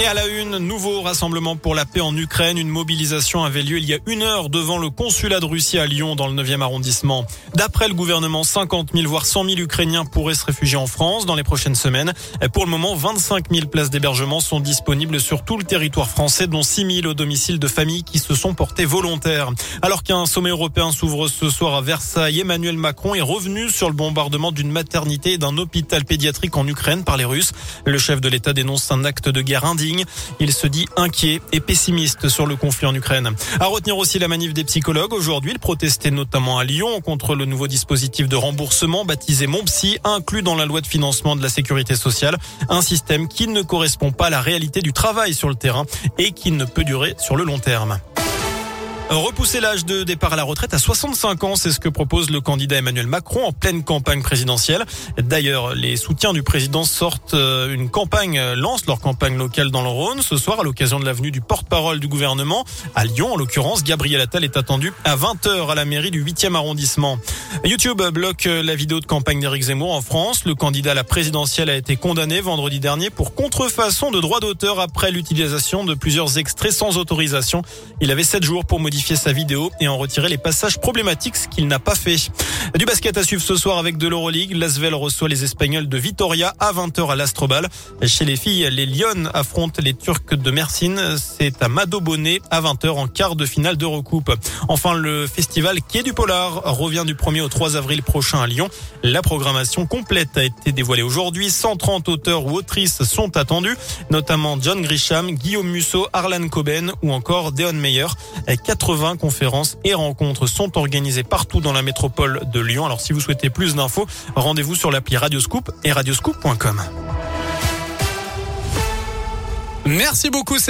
Et à la une, nouveau rassemblement pour la paix en Ukraine. Une mobilisation avait lieu il y a une heure devant le consulat de Russie à Lyon dans le 9e arrondissement. D'après le gouvernement, 50 000 voire 100 000 Ukrainiens pourraient se réfugier en France dans les prochaines semaines. Pour le moment, 25 000 places d'hébergement sont disponibles sur tout le territoire français, dont 6 000 au domicile de familles qui se sont portées volontaires. Alors qu'un sommet européen s'ouvre ce soir à Versailles, Emmanuel Macron est revenu sur le bombardement d'une maternité et d'un hôpital pédiatrique en Ukraine par les Russes. Le chef de l'État dénonce un acte de guerre indigne il se dit inquiet et pessimiste sur le conflit en Ukraine. À retenir aussi la manif des psychologues. Aujourd'hui, ils protestaient notamment à Lyon contre le nouveau dispositif de remboursement baptisé Mon Psy, inclus dans la loi de financement de la sécurité sociale. Un système qui ne correspond pas à la réalité du travail sur le terrain et qui ne peut durer sur le long terme. Repousser l'âge de départ à la retraite à 65 ans, c'est ce que propose le candidat Emmanuel Macron en pleine campagne présidentielle. D'ailleurs, les soutiens du président sortent euh, une campagne, euh, lancent leur campagne locale dans le Rhône ce soir à l'occasion de l'avenue du porte-parole du gouvernement. À Lyon, en l'occurrence, Gabriel Attal est attendu à 20h à la mairie du 8e arrondissement. YouTube bloque la vidéo de campagne d'Éric Zemmour en France. Le candidat à la présidentielle a été condamné vendredi dernier pour contrefaçon de droits d'auteur après l'utilisation de plusieurs extraits sans autorisation. Il avait 7 jours pour modifier sa vidéo et en retirer les passages problématiques, ce qu'il n'a pas fait. Du basket à suivre ce soir avec de l'Euroleague. L'Asvel reçoit les Espagnols de Vitoria à 20h à l'Astrobal. Chez les filles, les Lyon affrontent les Turcs de Mersin. C'est à Mado Bonnet à 20h en quart de finale de recoupe. Enfin, le festival Quai du Polar revient du 1er au 3 avril prochain à Lyon. La programmation complète a été dévoilée aujourd'hui. 130 auteurs ou autrices sont attendus, notamment John Grisham, Guillaume Musso, Arlan Coben ou encore Deon Meyer. 80 conférences et rencontres sont organisées partout dans la métropole de Lyon. Alors si vous souhaitez plus d'infos, rendez-vous sur l'appli Radioscoop et radioscoop.com. Merci beaucoup Sébastien.